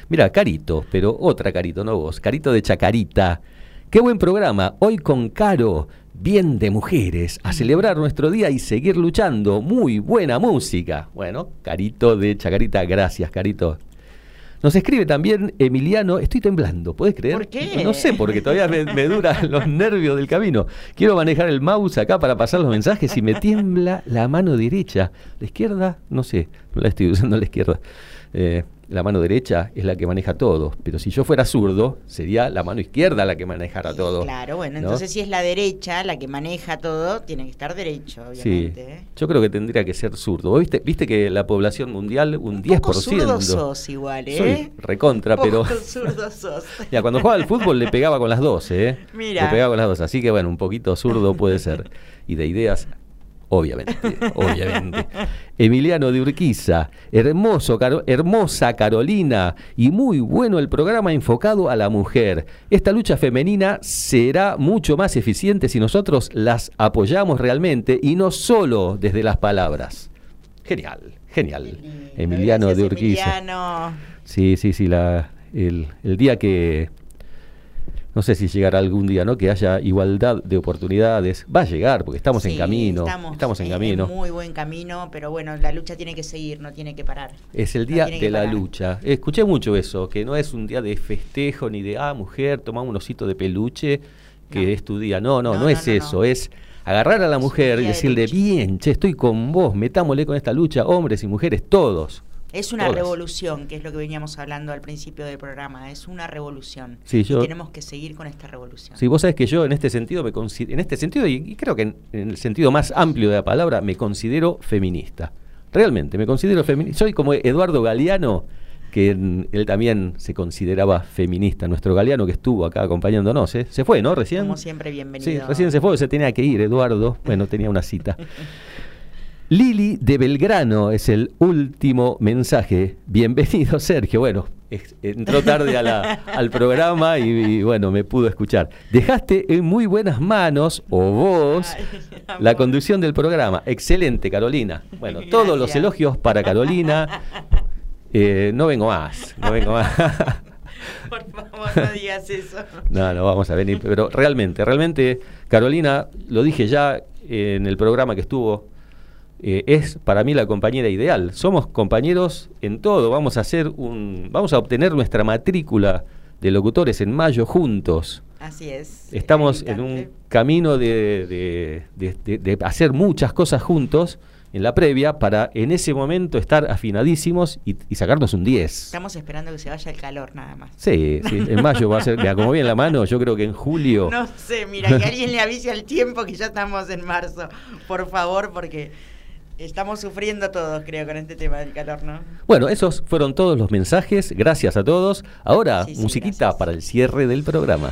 Mira, Carito, pero otra Carito, no vos. Carito de Chacarita. Qué buen programa. Hoy con Caro, bien de mujeres, a celebrar nuestro día y seguir luchando. Muy buena música. Bueno, Carito de Chacarita, gracias, Carito. Nos escribe también Emiliano, estoy temblando, ¿puedes creer? ¿Por qué? No sé, porque todavía me, me duran [laughs] los nervios del camino. Quiero manejar el mouse acá para pasar los mensajes y me tiembla la mano derecha. La izquierda, no sé, no la estoy usando la izquierda. Eh, la mano derecha es la que maneja todo, pero si yo fuera zurdo, sería la mano izquierda la que manejara todo. Claro, bueno, ¿no? entonces si es la derecha la que maneja todo, tiene que estar derecho, Sí, obviamente. ¿eh? yo creo que tendría que ser zurdo. ¿Vos ¿Viste, viste que la población mundial, un 10%. Poco zurdo sos igual, ¿eh? Soy recontra, pero. Poco zurdo sos. [laughs] Ya, cuando jugaba al fútbol le pegaba con las dos, ¿eh? Mira. Le pegaba con las dos. Así que bueno, un poquito zurdo puede ser. [laughs] Y de ideas, obviamente, obviamente. Emiliano de Urquiza, hermoso, Caro- hermosa Carolina y muy bueno el programa enfocado a la mujer. Esta lucha femenina será mucho más eficiente si nosotros las apoyamos realmente y no solo desde las palabras. Genial, genial. Emiliano Gracias, de Urquiza. Emiliano. Sí, sí, sí, la, el, el día que, no sé si llegará algún día, ¿no? Que haya igualdad de oportunidades. Va a llegar, porque estamos en camino. Estamos, en camino. muy buen camino, pero bueno, la lucha tiene que seguir, no tiene que parar. Es el día de la parar. lucha. Escuché mucho eso, que no es un día de festejo ni de, ah, mujer, toma un osito de peluche, que es tu día. No, no, no, No, es eso, es agarrar a la mujer y de decirle, bien, che, estoy con vos, metámosle con esta lucha, hombres y mujeres, todos. Es una Todas. revolución, que es lo que veníamos hablando al principio del programa, es una revolución. Sí, yo- Y tenemos que seguir con esta revolución. Sí, vos sabés que yo en este sentido me en este sentido y, y creo que en, en el sentido más amplio de la palabra me considero feminista. Realmente, me considero feminista. Soy como Eduardo Galeano que él también se consideraba feminista, nuestro Galeano que estuvo acá acompañándonos. ¿eh? Se fue, ¿no? Recién. Como siempre, bienvenido. Sí, recién se fue, se tenía que ir, Eduardo. Bueno, tenía una cita. [laughs] Lili de Belgrano es el último mensaje. Bienvenido, Sergio. Bueno, entró tarde a la- [laughs] al programa y, y, bueno, me pudo escuchar. Dejaste en muy buenas manos, o vos, [laughs] la conducción del programa. Excelente, Carolina. Bueno, todos los elogios para Carolina. [laughs] Eh, no vengo más, no vengo más. Por favor, no digas eso. No, no vamos a venir, pero realmente, realmente, Carolina, lo dije ya en el programa que estuvo, eh, es para mí la compañera ideal. Somos compañeros en todo, vamos a hacer un, vamos a obtener nuestra matrícula de locutores en mayo juntos. Así es. Estamos en un camino de, de- de- hacer muchas cosas juntos en la previa para en ese momento estar afinadísimos y, y sacarnos un 10. Estamos esperando que se vaya el calor nada más. Sí, sí, en mayo va a ser, mira, como viene la mano, yo creo que en julio. No sé, mira, que alguien le avise al tiempo que ya estamos en marzo. Por favor, porque estamos sufriendo todos, creo, con este tema del calor, ¿no? Bueno, esos fueron todos los mensajes. Gracias a todos. Ahora, Sí, sí, musiquita para el cierre del programa.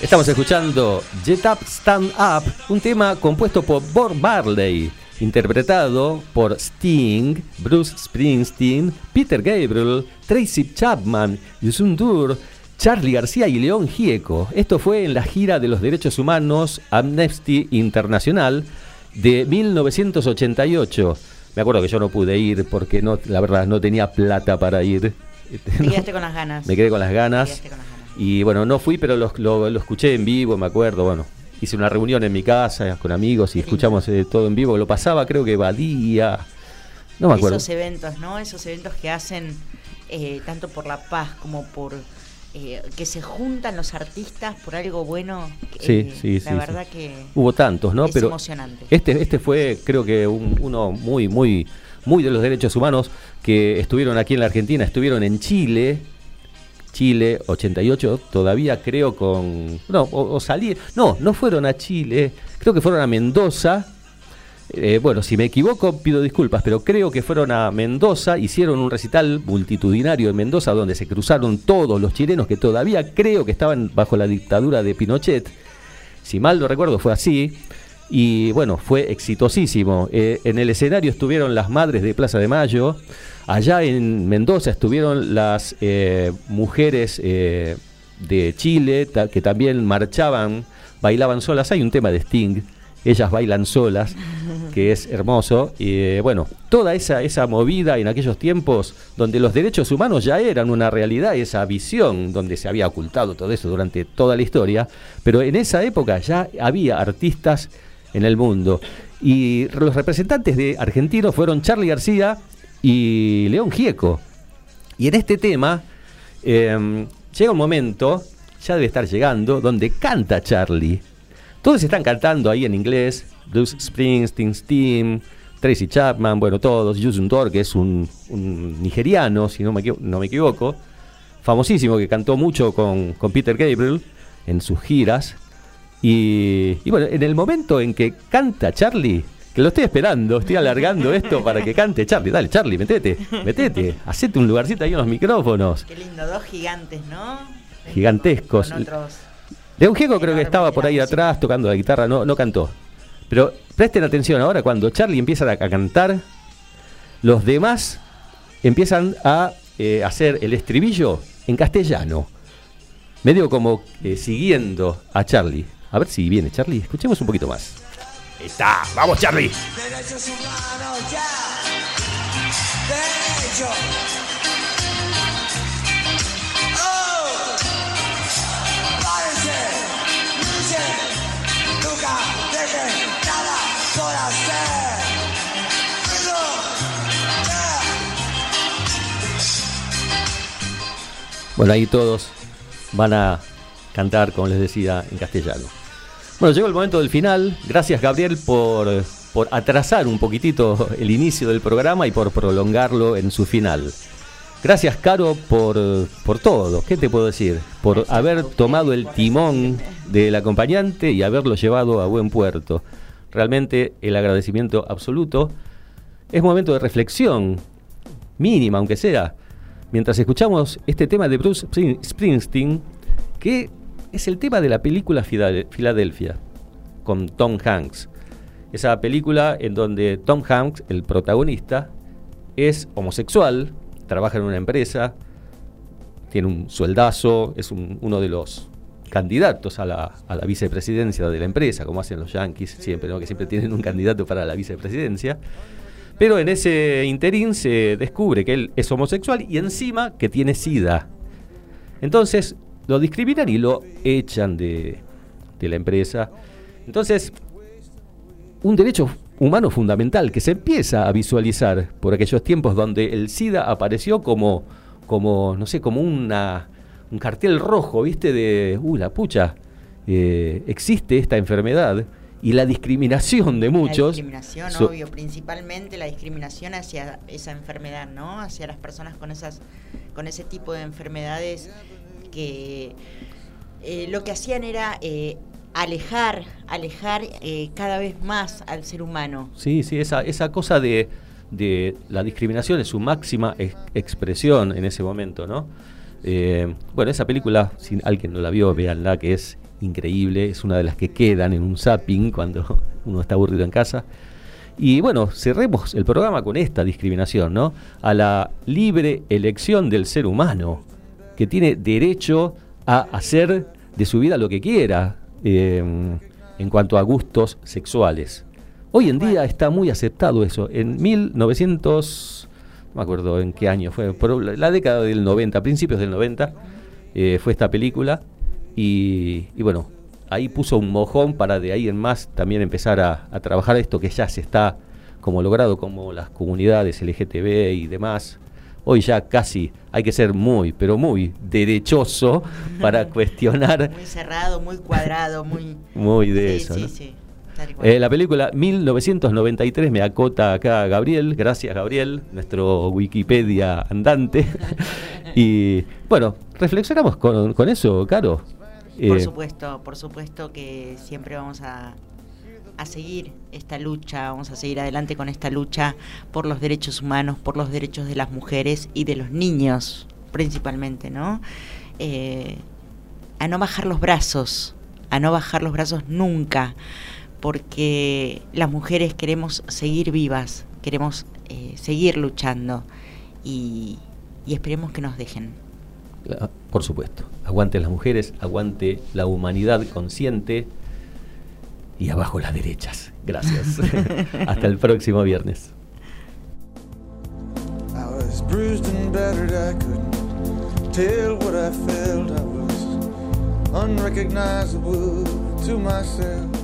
Estamos escuchando Jet Up Stand Up, un tema compuesto por Bob Marley, interpretado por Sting, Bruce Springsteen, Peter Gabriel, Tracy Chapman, Yusun Dur, Charlie García y León Gieco. Esto fue en la gira de los derechos humanos Amnesty Internacional de 1988. Me acuerdo que yo no pude ir porque no, la verdad no tenía plata para ir. [laughs] Te quedaste con las ganas. Me quedé con las ganas. con las ganas. Y bueno, no fui, pero lo, lo- lo escuché en vivo, me acuerdo. Bueno, hice una reunión en mi casa con amigos y escuchamos eh, todo en vivo. Lo pasaba, creo que Badía. No me acuerdo. Esos eventos, ¿no? Esos eventos que hacen eh, tanto por la paz como por eh, que se juntan los artistas por algo bueno. Sí, eh, sí, La sí, verdad sí. que Hubo tantos, ¿no? es Pero emocionante. este, este fue, creo que un- uno muy, muy, muy de los derechos humanos que estuvieron aquí en la Argentina, estuvieron en Chile. Chile 88, todavía creo con... No, o, o salí... No, no fueron a Chile, creo que fueron a Mendoza. Eh, bueno, si me equivoco pido disculpas, pero creo que fueron a Mendoza, hicieron un recital multitudinario en Mendoza donde se cruzaron todos los chilenos que todavía creo que estaban bajo la dictadura de Pinochet. Si mal no recuerdo fue así. Y bueno, fue exitosísimo. Eh, en el escenario estuvieron las madres de Plaza de Mayo. Allá en Mendoza estuvieron las eh, mujeres de Chile que también marchaban, bailaban solas. Hay un tema de Sting, ellas bailan solas, que es hermoso. Y eh, bueno, toda esa, esa movida en aquellos tiempos donde los derechos humanos ya eran una realidad, esa visión donde se había ocultado todo eso durante toda la historia, pero en esa época ya había artistas en el mundo. Y los representantes de argentinos fueron Charlie García y León Gieco. Y en este tema eh, llega un momento, ya debe estar llegando, donde canta Charlie. Todos están cantando ahí en inglés, Bruce Springsteen, Steam, Tracy Chapman, bueno, todos, Yusun Tor, que es un, un nigeriano, si no me, no me equivoco, famosísimo, que cantó mucho con, con Peter Gabriel en sus giras. Y, y bueno, en el momento en que canta Charlie, que lo estoy esperando, estoy alargando esto para que cante Charlie. Dale, Charlie, metete, metete, hacete un lugarcito ahí en los micrófonos. Qué lindo, dos gigantes, ¿no? Gigantescos. Con otros. León Gieco creo que estaba por ahí atrás tocando la guitarra, no, no cantó. Pero presten atención ahora, cuando Charlie empieza a, a cantar, los demás empiezan a eh, hacer el estribillo en castellano. Medio como eh, siguiendo a Charlie. A ver si viene Charlie, escuchemos un poquito más. Ahí está, vamos Charlie. Derechos humanos, ya. Derecho. Bueno, ahí todos van a cantar, como les decía, en castellano. Bueno, llegó el momento del final. Gracias, Gabriel, por, por atrasar un poquitito el inicio del programa y por prolongarlo en su final. Gracias, Caro, por, por todo. ¿Qué te puedo decir? Por haber tomado el timón del acompañante y haberlo llevado a buen puerto. realmente el agradecimiento absoluto. Es momento de reflexión, mínima aunque sea, mientras escuchamos este tema de Bruce Springsteen, que es el tema de la película Filadelfia, con Tom Hanks. Esa película en donde Tom Hanks, el protagonista, es homosexual, trabaja en una empresa, tiene un sueldazo, es uno de los candidatos a la, vicepresidencia de la empresa, como hacen los yankees siempre, que siempre tienen un candidato para la vicepresidencia. Pero en ese interín se descubre que él es homosexual y encima que tiene sida. Entonces lo discriminan y lo echan de, de la empresa. Entonces, un derecho humano fundamental que se empieza a visualizar por aquellos tiempos donde el SIDA apareció como, como no sé, como una, un cartel rojo, ¿viste? De, uh, la pucha, eh, existe esta enfermedad y la discriminación de muchos. La discriminación, obvio, principalmente la discriminación hacia esa enfermedad, ¿no? Hacia las personas con esas, con ese tipo de enfermedades que eh, lo que hacían era eh, alejar, alejar eh, cada vez más al ser humano. Sí, sí, esa, esa cosa de, de la discriminación es su máxima expresión en ese momento, ¿no? Eh, bueno, esa película, si alguien no la vio, véanla, que es increíble, es una de las que quedan en un zapping cuando [laughs] uno está aburrido en casa. Y bueno, cerremos el programa con esta discriminación, ¿no? A la libre elección del ser humano, que tiene derecho a hacer de su vida lo que quiera, Em, en cuanto a gustos sexuales. Hoy en día está muy aceptado eso. En 1900, no me acuerdo en qué año fue, por la década del 90, principios del 90, eh, fue esta película. Y, bueno, ahí puso un mojón para de ahí en más también empezar a, a trabajar esto que ya se está como logrado, como las comunidades LGTB y demás, Hoy ya casi hay que ser muy, pero muy derechoso [laughs] para cuestionar. Muy cerrado, muy cuadrado, muy. Muy de eso. Sí, sí. Eh, la película 1993 me acota acá Gabriel, gracias Gabriel, nuestro Wikipedia andante. [laughs] y bueno, reflexionamos con, con eso, Caro. Por eh, supuesto, por supuesto que siempre vamos a a seguir esta lucha, vamos a seguir adelante con esta lucha por los derechos humanos, por los derechos de las mujeres y de los niños, principalmente, ¿no? Eh, a no bajar los brazos, a no bajar los brazos nunca, porque las mujeres queremos seguir vivas, queremos eh, seguir luchando y, y esperemos que nos dejen. Por supuesto, aguante las mujeres, aguante la humanidad consciente y abajo las derechas. Gracias. [laughs] Hasta el próximo viernes. Unrecognizable to myself.